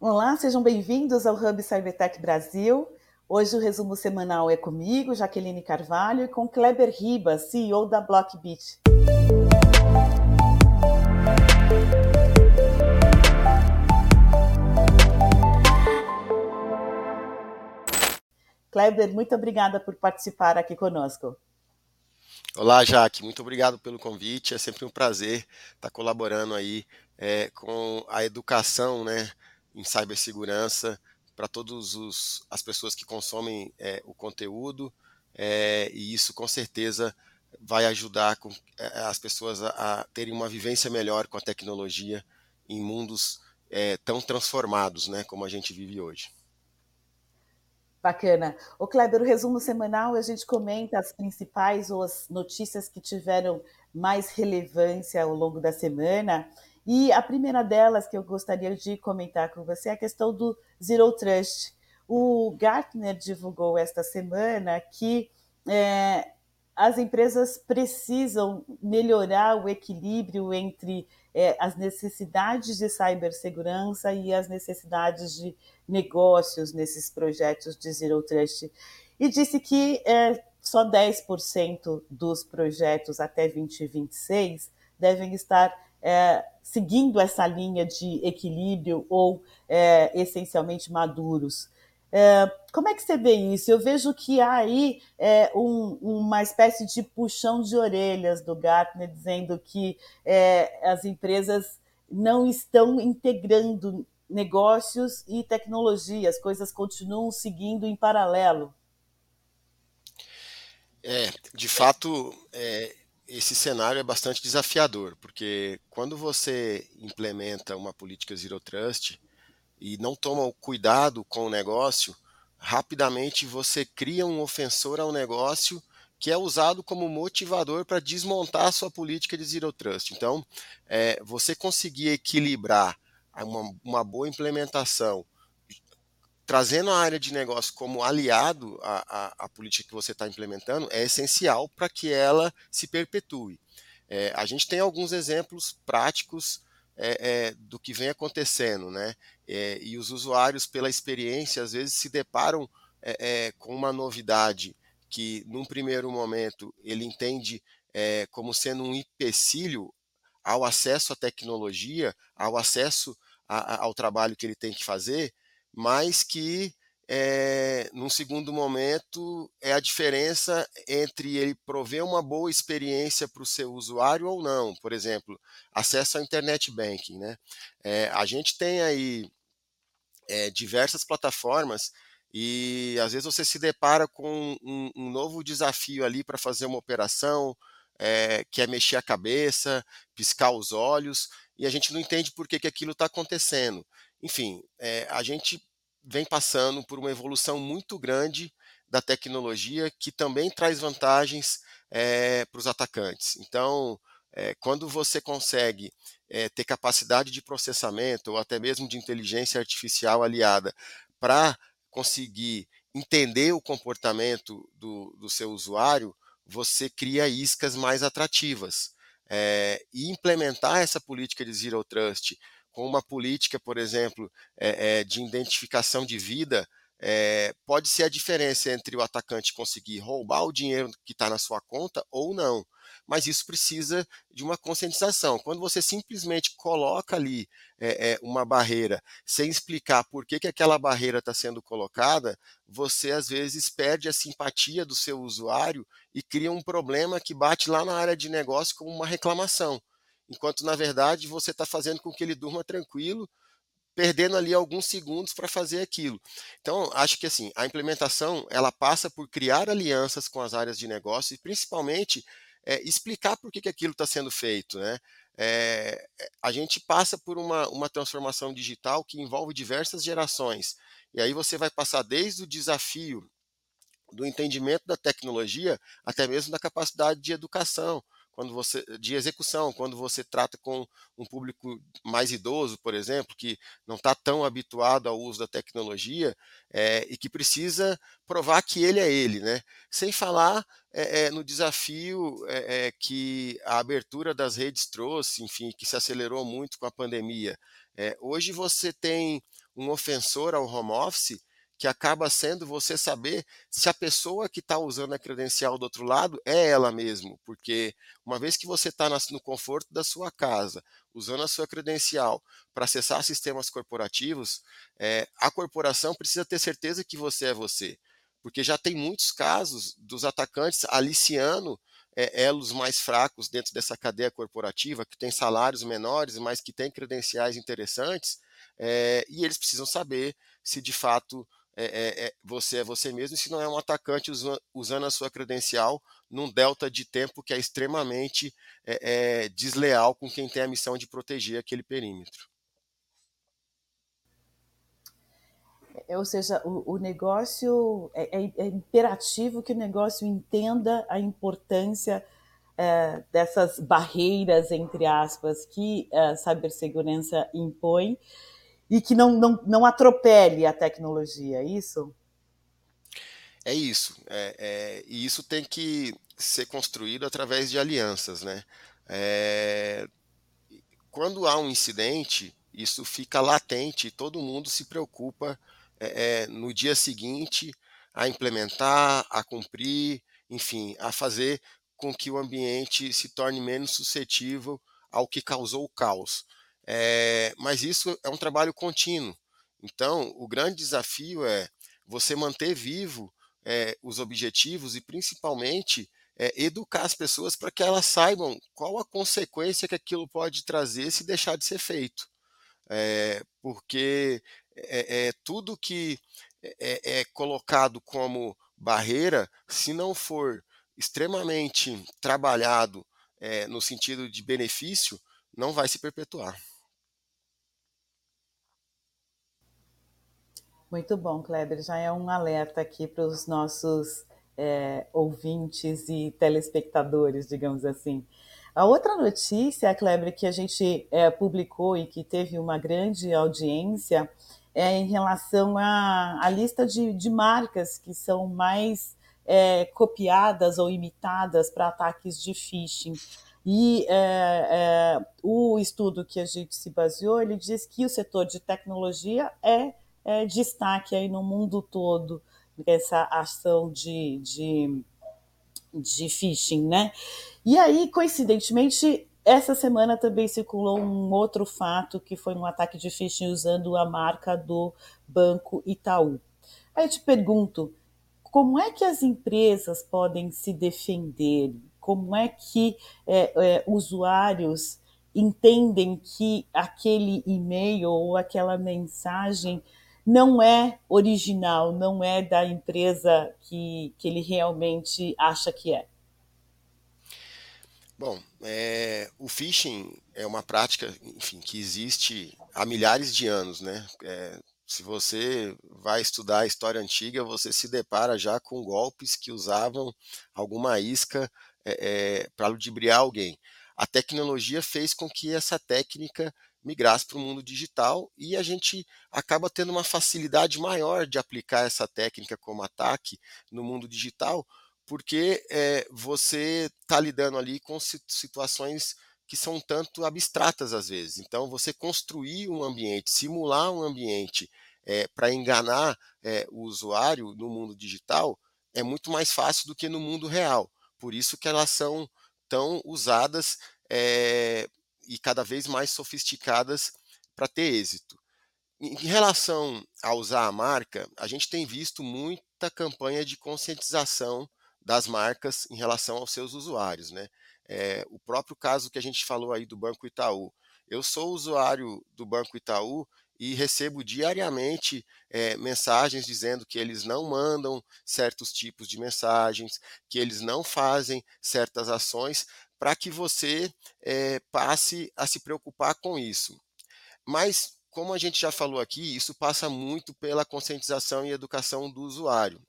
Olá, sejam bem-vindos ao Hub Cybertech Brasil. Hoje o resumo semanal é comigo, Jaqueline Carvalho, e com Kleber Ribas, CEO da Blockbit. Kleber, muito obrigada por participar aqui conosco. Olá, Jaque, muito obrigado pelo convite. É sempre um prazer estar colaborando aí é, com a educação né, em cibersegurança para todas as pessoas que consomem é, o conteúdo, é, e isso com certeza vai ajudar com, é, as pessoas a, a, terem uma vivência melhor com a tecnologia em mundos é, tão transformados né, como a gente vive hoje. Bacana. O Kleber, o resumo semanal, a gente comenta as principais ou as notícias que tiveram mais relevância ao longo da semana. E a primeira delas que eu gostaria de comentar com você é a questão do Zero Trust. O Gartner divulgou esta semana que é, as empresas precisam melhorar o equilíbrio entre é, as necessidades de cibersegurança e as necessidades de negócios nesses projetos de Zero Trust. E disse que é, só 10% dos projetos até 2026 devem estar é, seguindo essa linha de equilíbrio ou é, essencialmente maduros. É, como é que você vê isso? Eu vejo que há aí é, um, uma espécie de puxão de orelhas do Gartner, dizendo que é, as empresas não estão integrando negócios e tecnologia, as coisas continuam seguindo em paralelo. É, de fato, é, esse cenário é bastante desafiador, porque quando você implementa uma política Zero Trust, e não toma o cuidado com o negócio, rapidamente você cria um ofensor ao negócio que é usado como motivador para desmontar a sua política de Zero Trust. Então, é, você conseguir equilibrar uma, uma, boa implementação, trazendo a área de negócio como aliado à, à, à política que você está implementando, é essencial para que ela se perpetue. É, a gente tem alguns exemplos práticos é, é, do que vem acontecendo, né? É, e os usuários, pela experiência, às vezes se deparam é, é, com uma novidade que, num primeiro momento, ele entende como sendo um empecilho ao acesso à tecnologia, ao acesso a, a, ao trabalho que ele tem que fazer, mas que é, num segundo momento, é a diferença entre ele prover uma boa experiência para o seu usuário ou não. Por exemplo, acesso ao internet banking. Né? É, a gente tem aí é, diversas plataformas e às vezes você se depara com um, um novo desafio ali para fazer uma operação, é, que é mexer a cabeça, piscar os olhos, e a gente não entende por que, que aquilo está acontecendo. Enfim, é, a gente vem passando por uma evolução muito grande da tecnologia que também traz vantagens é, para os atacantes. Então, é, quando você consegue é, ter capacidade de processamento ou até mesmo de inteligência artificial aliada para conseguir entender o comportamento do, do, seu usuário, você cria iscas mais atrativas. e implementar essa política de Zero Trust com uma política, por exemplo, é, é, de identificação de vida, é, pode ser a diferença entre o atacante conseguir roubar o dinheiro que está na sua conta ou não. Mas isso precisa de uma conscientização. Quando você simplesmente coloca ali é, uma barreira sem explicar por que, que aquela barreira está sendo colocada, você às vezes perde a simpatia do seu usuário e cria um problema que bate lá na área de negócio como uma reclamação enquanto na verdade você está fazendo com que ele durma tranquilo, perdendo ali alguns segundos para fazer aquilo. Então, acho que assim, a implementação ela passa por criar alianças com as áreas de negócio e principalmente é, explicar por que, que aquilo está sendo feito. Né? É, a gente passa por uma, uma transformação digital que envolve diversas gerações. E aí você vai passar desde o desafio do entendimento da tecnologia até mesmo da capacidade de educação quando você de execução, quando você trata com um público mais idoso, por exemplo, que não está tão habituado ao uso da tecnologia é, e que precisa provar que ele é ele, né? Sem falar é, é, no desafio que a abertura das redes trouxe, enfim, que se acelerou muito com a pandemia. Hoje você tem um ofensor ao home office que acaba sendo você saber se a pessoa que está usando a credencial do outro lado é ela mesmo, porque uma vez que você está no conforto da sua casa, usando a sua credencial para acessar sistemas corporativos, é, a corporação precisa ter certeza que você é você, porque já tem muitos casos dos atacantes aliciando é, elos mais fracos dentro dessa cadeia corporativa, que tem salários menores, mas que tem credenciais interessantes, é, e eles precisam saber se de fato é, é, você é você mesmo, se não é um atacante usando, usando a sua credencial num delta de tempo que é extremamente é, desleal com quem tem a missão de proteger aquele perímetro. Ou seja, o, o negócio é, é, é, imperativo que o negócio entenda a importância dessas barreiras, entre aspas, que a cibersegurança impõe e que não, não, não atropele a tecnologia, é isso? É isso. É, é, e isso tem que ser construído através de alianças. Né? É, quando há um incidente, isso fica latente e todo mundo se preocupa é, é, no dia seguinte a implementar, a cumprir, enfim, a fazer com que o ambiente se torne menos suscetível ao que causou o caos. É, mas isso é um trabalho contínuo. Então, o grande desafio é você manter vivo é, os objetivos e, principalmente, é, educar as pessoas para que elas saibam qual a consequência que aquilo pode trazer se deixar de ser feito. porque é, tudo que é, é colocado como barreira, se não for extremamente trabalhado no sentido de benefício, não vai se perpetuar. Muito bom, Kleber. Já é um alerta aqui para os nossos é, ouvintes e telespectadores, digamos assim. A outra notícia, Kleber, que a gente é, publicou e que teve uma grande audiência é em relação à, à lista de, de marcas que são mais é, copiadas ou imitadas para ataques de phishing. E é, é, o estudo que a gente se baseou, ele diz que o setor de tecnologia é é, destaque aí no mundo todo essa ação de, de, de phishing, né? E aí, coincidentemente, essa semana também circulou um outro fato que foi um ataque de phishing usando a marca do Banco Itaú. Aí eu te pergunto, como é que as empresas podem se defender? Como é que é, é, usuários entendem que aquele e-mail ou aquela mensagem não é original, não é da empresa que, que ele realmente acha que é? Bom, é, o phishing é uma prática, enfim, que existe há milhares de anos, né? É, se você vai estudar a história antiga, você se depara já com golpes que usavam alguma isca é, é para ludibriar alguém. A tecnologia fez com que essa técnica migrasse para o mundo digital e a gente acaba tendo uma facilidade maior de aplicar essa técnica como ataque no mundo digital, porque é, você está lidando ali com situações que são tanto abstratas às vezes. Então, você construir um ambiente, simular um ambiente é, para enganar é, o usuário no mundo digital é muito mais fácil do que no mundo real. Por isso que elas são tão usadas é, e cada vez mais sofisticadas para ter êxito. Em relação a usar a marca, a gente tem visto muita campanha de conscientização das marcas em relação aos seus usuários. Né? É, o próprio caso que a gente falou aí do Banco Itaú. Eu sou usuário do Banco Itaú e recebo diariamente é, mensagens dizendo que eles não mandam certos tipos de mensagens, que eles não fazem certas ações, para que você é, passe a se preocupar com isso. Mas, como a gente já falou aqui, isso passa muito pela conscientização e educação do usuário,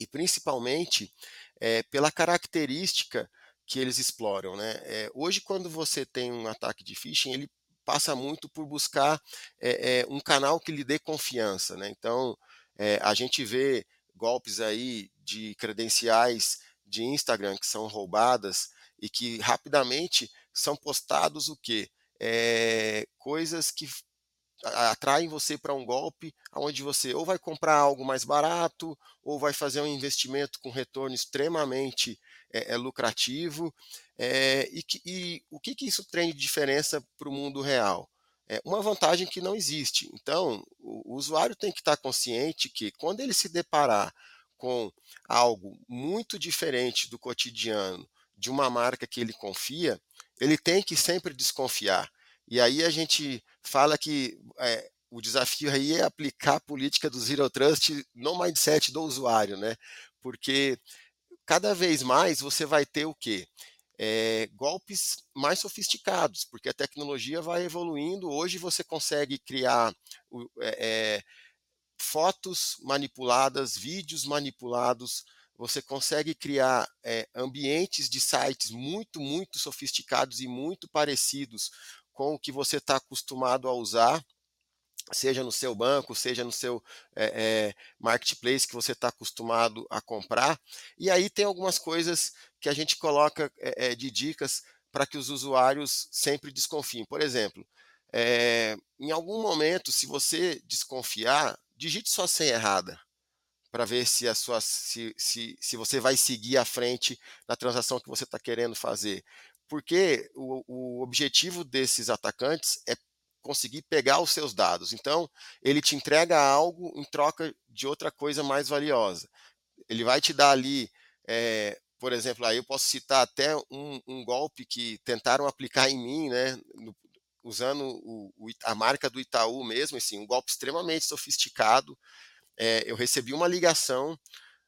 e principalmente é, pela característica que eles exploram. Né? É, hoje, quando você tem um ataque de phishing, ele passa muito por buscar um canal que lhe dê confiança. Né? Então, a gente vê golpes aí de credenciais de Instagram que são roubadas e que rapidamente são postados o quê? É, coisas que atraem você para um golpe onde você ou vai comprar algo mais barato ou vai fazer um investimento com retorno extremamente é, é lucrativo. E, que, e, o que, que isso tem de diferença para o mundo real? É uma vantagem que não existe. Então, o, o usuário tem que estar consciente que quando ele se deparar com algo muito diferente do cotidiano de uma marca que ele confia, ele tem que sempre desconfiar. E aí a gente fala que é, o desafio aí é aplicar a política do Zero Trust no mindset do usuário, né? Porque cada vez mais você vai ter o quê? É, golpes mais sofisticados, porque a tecnologia vai evoluindo. Hoje você consegue criar é, fotos manipuladas, vídeos manipulados, você consegue criar é, ambientes de sites muito, muito sofisticados e muito parecidos com o que você está acostumado a usar, seja no seu banco, seja no seu é, é, marketplace que você está acostumado a comprar. E aí tem algumas coisas que a gente coloca de dicas para que os usuários sempre desconfiem. Por exemplo, em algum momento, se você desconfiar, digite sua senha errada para ver se, a sua, se, se, se você vai seguir à frente na transação que você está querendo fazer. Porque o, o objetivo desses atacantes é conseguir pegar os seus dados. Então, ele te entrega algo em troca de outra coisa mais valiosa. Ele vai te dar ali, é, por exemplo, aí eu posso citar até um, um, golpe que tentaram aplicar em mim, né, no, usando o, o, a marca do Itaú mesmo, assim, um golpe extremamente sofisticado, é, eu recebi uma ligação,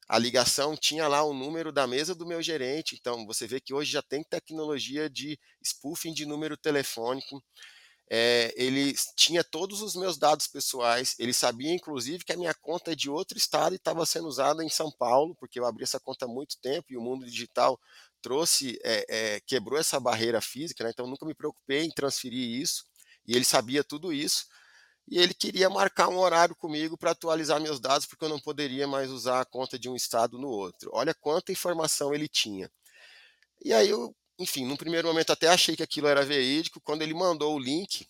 a ligação tinha lá o número da mesa do meu gerente, então você vê que hoje já tem tecnologia de spoofing de número telefônico. É, ele tinha todos os meus dados pessoais, ele sabia inclusive que a minha conta é de outro estado e estava sendo usada em São Paulo, porque eu abri essa conta há muito tempo e o mundo digital trouxe, é, é, quebrou essa barreira física, né? então nunca me preocupei em transferir isso, e ele sabia tudo isso e ele queria marcar um horário comigo para atualizar meus dados, porque eu não poderia mais usar a conta de um estado no outro. Olha quanta informação ele tinha. E aí eu, enfim, num primeiro momento até achei que aquilo era verídico. Quando ele mandou o link,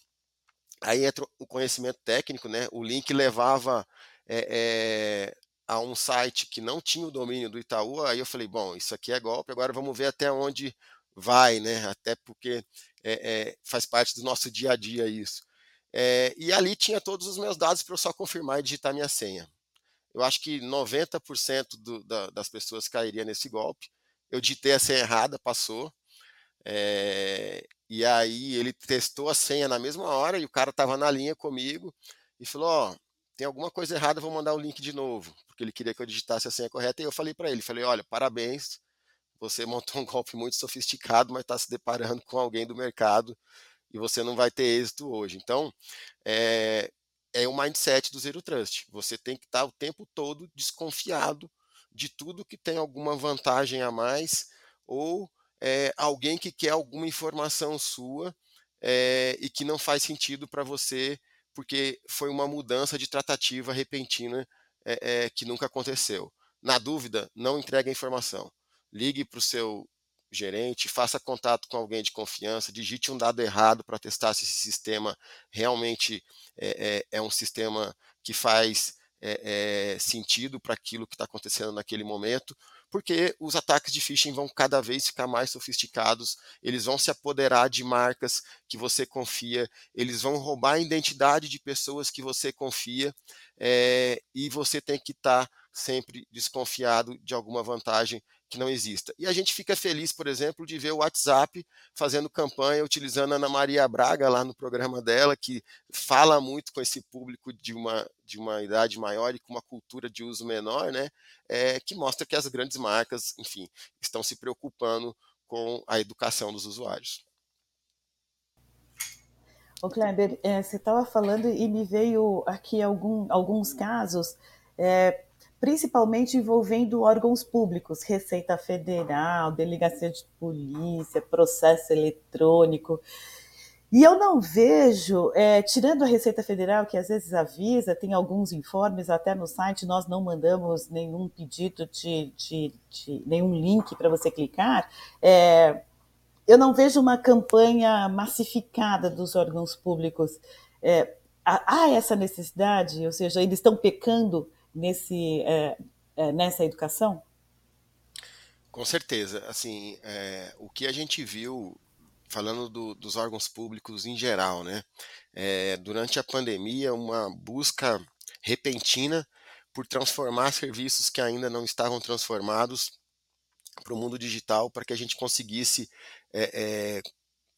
aí entra o conhecimento técnico, né? O link levava é, é, a um site que não tinha o domínio do Itaú. Aí eu falei, bom, isso aqui é golpe. Agora vamos ver até onde vai, né? Até porque é, faz parte do nosso dia a dia isso. É, e ali tinha todos os meus dados para eu só confirmar e digitar minha senha. Eu acho que 90% do, da, das pessoas cairia nesse golpe. Eu digitei a senha errada, passou. É, e aí ele testou a senha na mesma hora e o cara estava na linha comigo e falou: Ó, oh, tem alguma coisa errada, vou mandar o link de novo, porque ele queria que eu digitasse a senha correta. E eu falei para ele: falei, olha, parabéns, você montou um golpe muito sofisticado, mas está se deparando com alguém do mercado e você não vai ter êxito hoje. Então, é, é o mindset do Zero Trust. Você tem que estar o tempo todo desconfiado de tudo que tem alguma vantagem a mais ou é, alguém que quer alguma informação sua é, e que não faz sentido para você porque foi uma mudança de tratativa repentina é, que nunca aconteceu. Na dúvida, não entregue a informação. Ligue para o seu gerente, faça contato com alguém de confiança, digite um dado errado para testar se esse sistema realmente é, é, é um sistema que faz é, sentido para aquilo que está acontecendo naquele momento, porque os ataques de phishing vão cada vez ficar mais sofisticados, eles vão se apoderar de marcas que você confia, eles vão roubar a identidade de pessoas que você confia, e você tem que estar tá sempre desconfiado de alguma vantagem que não exista. E a gente fica feliz, por exemplo, de ver o WhatsApp fazendo campanha, utilizando a Ana Maria Braga lá no programa dela, que fala muito com esse público de uma, de uma idade maior e com uma cultura de uso menor, né? É, que mostra que as grandes marcas, enfim, estão se preocupando com a educação dos usuários. O Kleber, é, você estava falando e me veio aqui algum, alguns casos é, principalmente envolvendo órgãos públicos, Receita Federal, Delegacia de Polícia, processo eletrônico. E eu não vejo, é, tirando a Receita Federal, que às vezes avisa, tem alguns informes até no site, nós não mandamos nenhum pedido de, de, de nenhum link para você clicar. É, eu não vejo uma campanha massificada dos órgãos públicos. É, há essa necessidade? Ou seja, eles estão pecando nesse, é, é, nessa educação? Com certeza. Assim, é, o que a gente viu, falando do, dos órgãos públicos em geral, né? É, durante a pandemia, uma busca repentina por transformar serviços que ainda não estavam transformados para o mundo digital, para que a gente conseguisse é, é,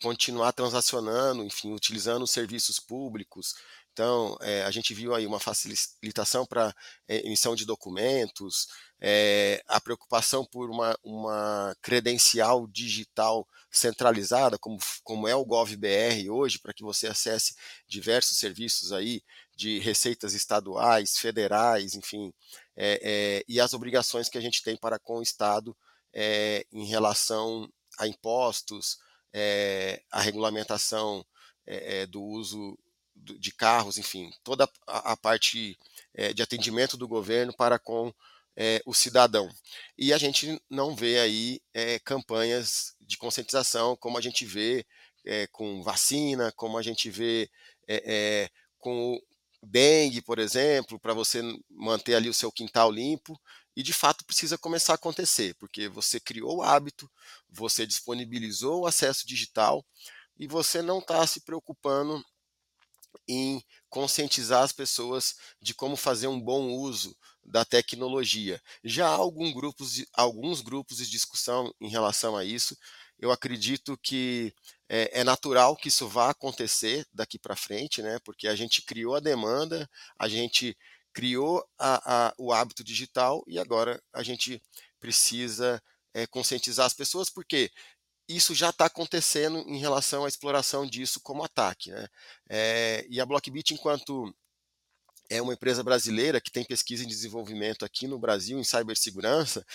continuar transacionando, enfim, utilizando os serviços públicos. Então, é, a gente viu aí uma facilitação para é, emissão de documentos, é, a preocupação por uma, uma credencial digital centralizada, como, como é o GovBR hoje, para que você acesse diversos serviços aí de receitas estaduais, federais, enfim, é, é, e as obrigações que a gente tem para com o Estado em relação a impostos, a regulamentação do uso de carros, enfim, toda a, parte de atendimento do governo para com o cidadão. E a gente não vê aí campanhas de conscientização como a gente vê com vacina, como a gente vê com dengue, por exemplo, para você manter ali o seu quintal limpo, e de fato precisa começar a acontecer, porque você criou o hábito, você disponibilizou o acesso digital e você não está se preocupando em conscientizar as pessoas de como fazer um bom uso da tecnologia. Já há algum grupos de, alguns grupos de discussão em relação a isso. Eu acredito que é, é natural que isso vá acontecer daqui para frente, né? Porque a gente criou a demanda, a gente criou a, a, o hábito digital e agora a gente precisa é, conscientizar as pessoas, porque isso já está acontecendo em relação à exploração disso como ataque. Né? É, e a Blockbit, enquanto é uma empresa brasileira que tem pesquisa e desenvolvimento aqui no Brasil em cibersegurança,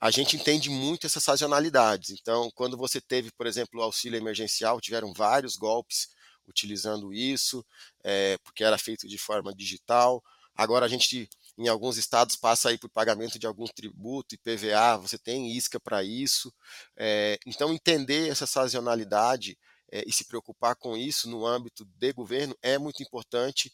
a gente entende muito essas sazonalidades. Então, quando você teve, por exemplo, o auxílio emergencial, tiveram vários golpes utilizando isso, é, porque era feito de forma digital. Agora a gente, em alguns estados, passa aí por pagamento de algum tributo e PVA, você tem isca para isso. É, então, entender essa sazonalidade é, e se preocupar com isso no âmbito de governo é muito importante,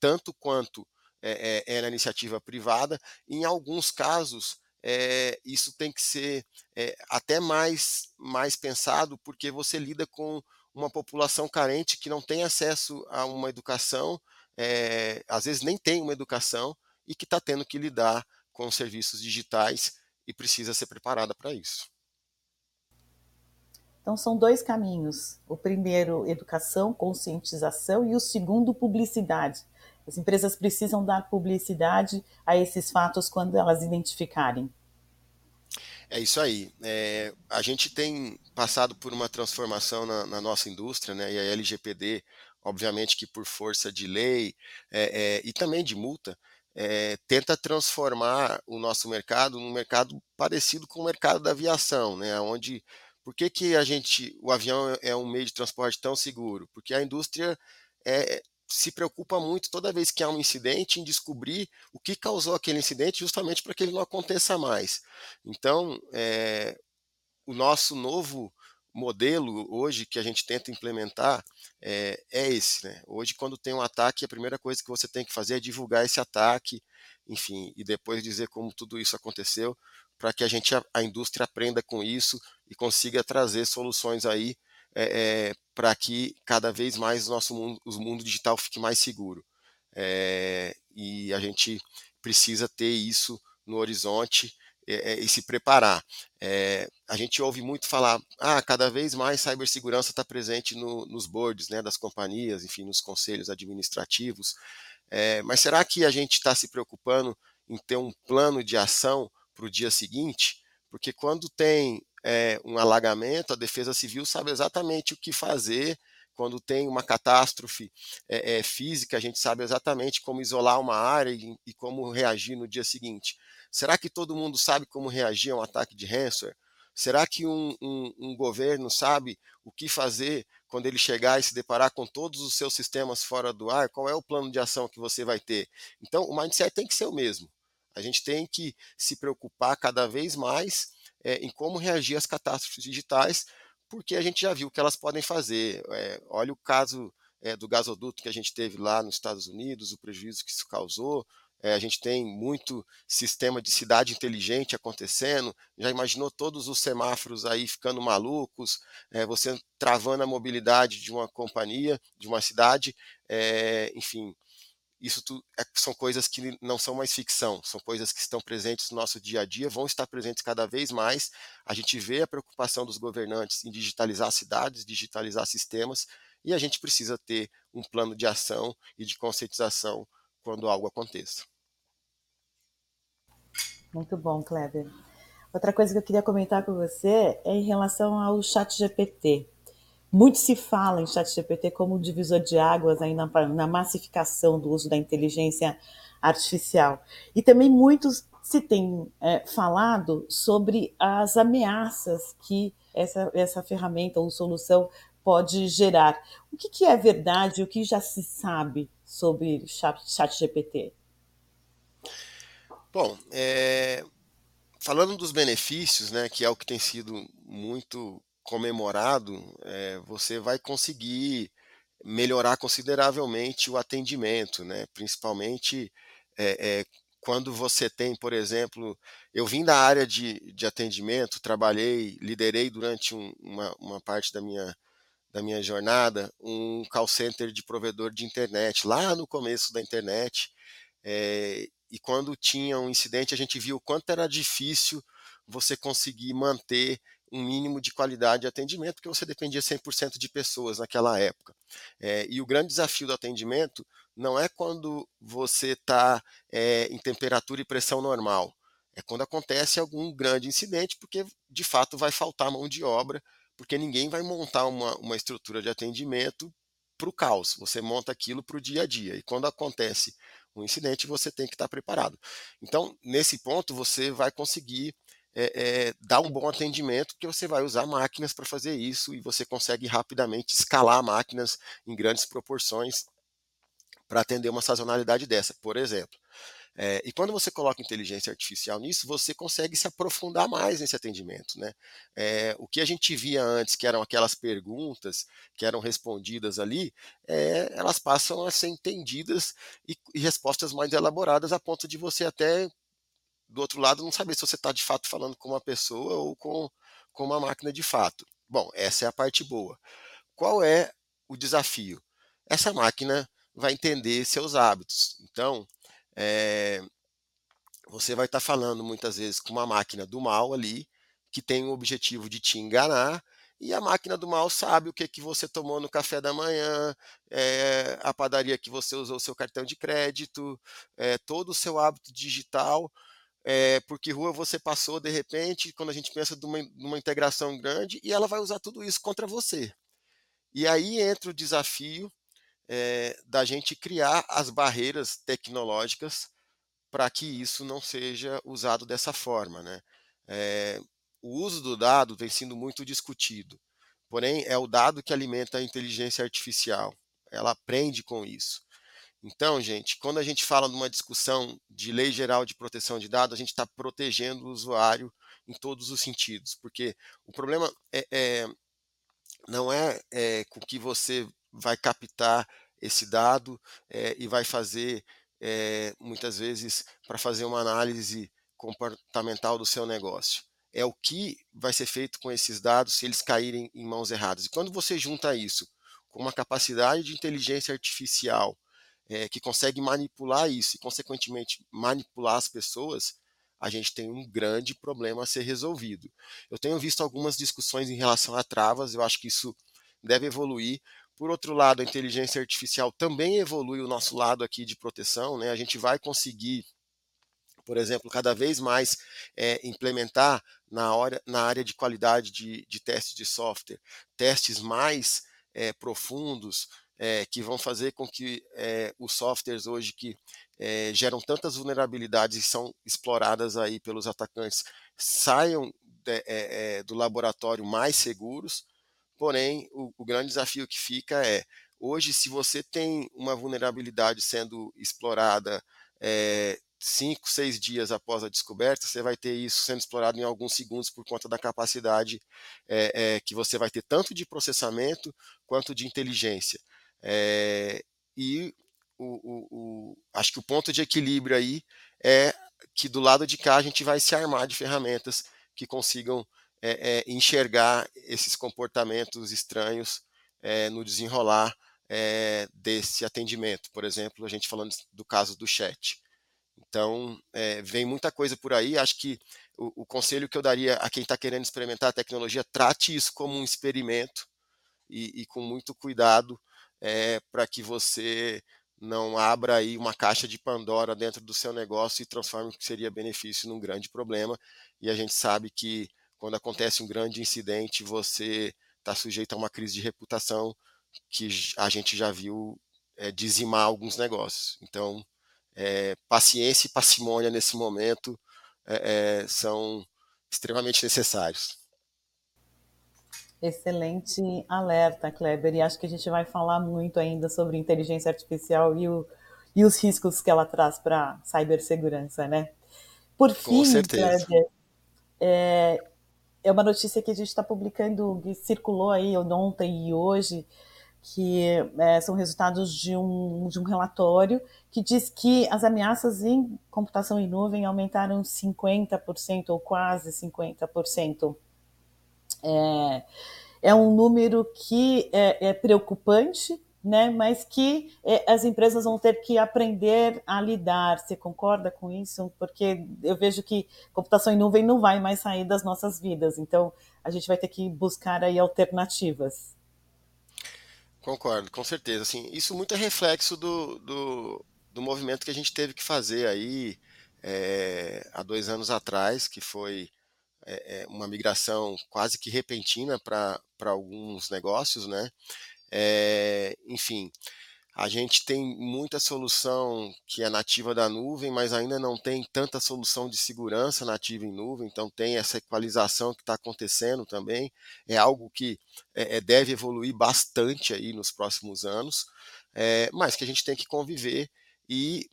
tanto quanto é, na iniciativa privada. Em alguns casos, é, isso tem que ser é, até mais, mais pensado, porque você lida com uma população carente que não tem acesso a uma educação, é, às vezes nem tem uma educação, e que está tendo que lidar com serviços digitais e precisa ser preparada para isso. Então, são dois caminhos: o primeiro, educação, conscientização, e o segundo, publicidade. As empresas precisam dar publicidade a esses fatos quando elas identificarem. É isso aí. É, a gente tem passado por uma transformação na, na, nossa indústria, né? E a LGPD, obviamente que por força de lei é, é, e também de multa, é, tenta transformar o nosso mercado num mercado parecido com o mercado da aviação, né? Onde por que, que a gente, o avião é um meio de transporte tão seguro? Porque a indústria é, se preocupa muito toda vez que há um incidente em descobrir o que causou aquele incidente, justamente para que ele não aconteça mais. Então, é, o nosso novo modelo hoje que a gente tenta implementar é, é, esse. Né? Hoje, quando tem um ataque, a primeira coisa que você tem que fazer é divulgar esse ataque, enfim, e depois dizer como tudo isso aconteceu, para que a gente, a, a indústria aprenda com isso e consiga trazer soluções aí é, é, para que cada vez mais o nosso mundo, o mundo digital fique mais seguro. E a gente precisa ter isso no horizonte é, é, e se preparar. É, a gente ouve muito falar, ah, cada vez mais cibersegurança está presente no, nos boards né, das companhias, enfim, nos conselhos administrativos. mas será que a gente está se preocupando em ter um plano de ação para o dia seguinte? Porque quando tem é, um alagamento, a Defesa Civil sabe exatamente o que fazer. Quando tem uma catástrofe é, é, física, a gente sabe exatamente como isolar uma área e, e, como reagir no dia seguinte. Será que todo mundo sabe como reagir a um ataque de ransomware? Será que um, um, um governo sabe o que fazer quando ele chegar e se deparar com todos os seus sistemas fora do ar? Qual é o plano de ação que você vai ter? Então, o mindset tem que ser o mesmo. A gente tem que se preocupar cada vez mais é, em como reagir às catástrofes digitais, porque a gente já viu o que elas podem fazer. É, olha o caso é, do gasoduto que a gente teve lá nos Estados Unidos, o prejuízo que isso causou. É, a gente tem muito sistema de cidade inteligente acontecendo. Já imaginou todos os semáforos aí ficando malucos, é, você travando a mobilidade de uma companhia, de uma cidade, é, enfim. Isso tu, é, são coisas que não são mais ficção, são coisas que estão presentes no nosso dia a dia, vão estar presentes cada vez mais. A gente vê a preocupação dos governantes em digitalizar cidades, digitalizar sistemas, e a gente precisa ter um plano de ação e de conscientização quando algo aconteça. Muito bom, Kleber. Outra coisa que eu queria comentar com você é em relação ao chat GPT. Muito se fala em ChatGPT como um divisor de águas aí na, na massificação do uso da inteligência artificial. E também muitos se tem é, falado sobre as ameaças que essa, essa ferramenta ou solução pode gerar. O que, que é verdade, o que já se sabe sobre ChatGPT? Bom, é, falando dos benefícios, né, que é o que tem sido muito comemorado, é, você vai conseguir melhorar consideravelmente o atendimento, né? principalmente é, é, quando você tem, por exemplo, eu vim da área de, de atendimento, trabalhei, liderei durante um, uma, uma parte da minha, da minha jornada um call center de provedor de internet, lá no começo da internet, é, e quando tinha um incidente a gente viu o quanto era difícil você conseguir manter um mínimo de qualidade de atendimento, porque você dependia 100% de pessoas naquela época. É, e o grande desafio do atendimento não é quando você está é, em temperatura e pressão normal, é quando acontece algum grande incidente, porque de fato vai faltar mão de obra, porque ninguém vai montar uma, uma estrutura de atendimento para o caos, você monta aquilo para o dia a dia. E quando acontece um incidente, você tem que estar preparado. Então, nesse ponto, você vai conseguir é, é, dar um bom atendimento, porque você vai usar máquinas para fazer isso e você consegue rapidamente escalar máquinas em grandes proporções para atender uma sazonalidade dessa, por exemplo. É, e quando você coloca inteligência artificial nisso, você consegue se aprofundar mais nesse atendimento. Né? É, o que a gente via antes, que eram aquelas perguntas que eram respondidas ali, é, elas passam a ser entendidas e, e respostas mais elaboradas a ponto de você até do outro lado, não saber se você está de fato falando com uma pessoa ou com, com uma máquina de fato. Bom, essa é a parte boa. Qual é o desafio? Essa máquina vai entender seus hábitos. Então, é, você vai estar tá falando muitas vezes com uma máquina do mal ali, que tem o objetivo de te enganar, e a máquina do mal sabe o que, que você tomou no café da manhã, é, a padaria que você usou o seu cartão de crédito, é, todo o seu hábito digital é, por que rua você passou de repente, quando a gente pensa numa, numa integração grande, e ela vai usar tudo isso contra você. E aí entra o desafio é, da gente criar as barreiras tecnológicas para que isso não seja usado dessa forma. Né? É, o uso do dado tem sido muito discutido, porém é o dado que alimenta a inteligência artificial. Ela aprende com isso. Então, gente, quando a gente fala numa discussão de lei geral de proteção de dados, a gente está protegendo o usuário em todos os sentidos, porque o problema é, é não é, é, com que você vai captar esse dado é, e vai fazer, é, muitas vezes, para fazer uma análise comportamental do seu negócio. É o que vai ser feito com esses dados se eles caírem em mãos erradas. E quando você junta isso com uma capacidade de inteligência artificial é, que consegue manipular isso e, consequentemente, manipular as pessoas, a gente tem um grande problema a ser resolvido. Eu tenho visto algumas discussões em relação a travas, eu acho que isso deve evoluir. Por outro lado, a inteligência artificial também evolui o nosso lado aqui de proteção, né? A gente vai conseguir, por exemplo, cada vez mais é, implementar na, hora, na área de qualidade de, de teste de software testes mais é, profundos, é, que vão fazer com que é, os softwares hoje que é, geram tantas vulnerabilidades e são exploradas aí pelos atacantes saiam de, do laboratório mais seguros. Porém, o, o grande desafio que fica é hoje, se você tem uma vulnerabilidade sendo explorada é, cinco, seis dias após a descoberta, você vai ter isso sendo explorado em alguns segundos por conta da capacidade é, é, que você vai ter tanto de processamento quanto de inteligência. É, e o, o, o, acho que o ponto de equilíbrio aí é que do lado de cá a gente vai se armar de ferramentas que consigam é, é, enxergar esses comportamentos estranhos é, no desenrolar é, desse atendimento. Por exemplo, a gente falando do caso do chat. Então, é, vem muita coisa por aí. Acho que o, o conselho que eu daria a quem está querendo experimentar a tecnologia, trate isso como um experimento e, e com muito cuidado é, para que você não abra aí uma caixa de Pandora dentro do seu negócio e transforme o que seria benefício num grande problema. E a gente sabe que quando acontece um grande incidente, você está sujeito a uma crise de reputação que a gente já viu é, dizimar alguns negócios. Então, é, paciência e parcimônia nesse momento é, são extremamente necessários. Excelente alerta, Kleber. E acho que a gente vai falar muito ainda sobre inteligência artificial e, o, e os riscos que ela traz para a cibersegurança, né? Por fim, Kleber, é, é uma notícia que a gente está publicando, que circulou aí ontem e hoje, que é, são resultados de um, de um relatório que diz que as ameaças em computação em nuvem aumentaram 50% ou quase 50%. É, é um número que é, é preocupante, né, mas que é, as empresas vão ter que aprender a lidar. Você concorda com isso? Porque eu vejo que computação em nuvem não vai mais sair das nossas vidas, então a gente vai ter que buscar aí alternativas. Concordo, com certeza. Assim, isso muito é reflexo do, do, do movimento que a gente teve que fazer aí é, há dois anos atrás, que foi é, uma migração quase que repentina para alguns negócios, né? É, enfim, a gente tem muita solução que é nativa da nuvem, mas ainda não tem tanta solução de segurança nativa em nuvem, então tem essa equalização que está acontecendo também. É algo que é, deve evoluir bastante aí nos próximos anos, é, mas que a gente tem que conviver e,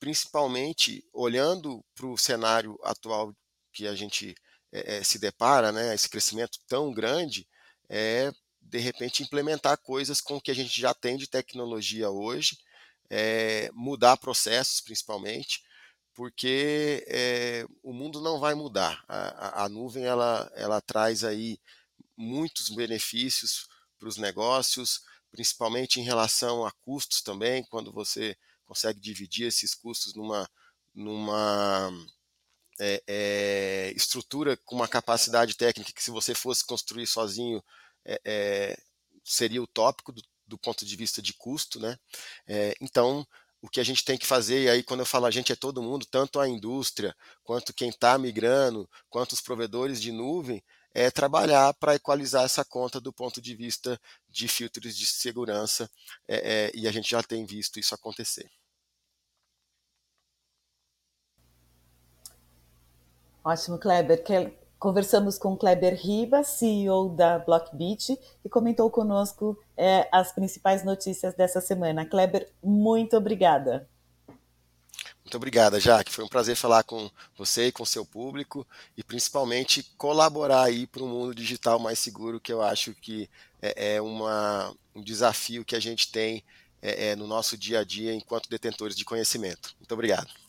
principalmente, olhando para o cenário atual que a gente é, se depara, né, esse crescimento tão grande, é de repente implementar coisas com o que a gente já tem de tecnologia hoje, é, mudar processos principalmente, porque é, o mundo não vai mudar. A, a, a, nuvem ela, ela traz aí muitos benefícios para os negócios, principalmente em relação a custos também, quando você consegue dividir esses custos numa, numa é, é, estrutura com uma capacidade técnica que se você fosse construir sozinho é, é, seria utópico do, do, ponto de vista de custo, né? É, então, o que a gente tem que fazer, e aí quando eu falo a gente é todo mundo, tanto a indústria, quanto quem está migrando, quanto os provedores de nuvem, é trabalhar para equalizar essa conta do ponto de vista de filtros de segurança, é, é, e a gente já tem visto isso acontecer. Ótimo, Kleber. Conversamos com Kleber Riba, CEO da Blockbeat, e comentou conosco é, as principais notícias dessa semana. Kleber, muito obrigada. Muito obrigada, Jaque. Foi um prazer falar com você e com seu público e principalmente colaborar aí para um mundo digital mais seguro, que eu acho que é, é uma, um desafio que a gente tem é, é, no nosso dia a dia enquanto detentores de conhecimento. Muito obrigado.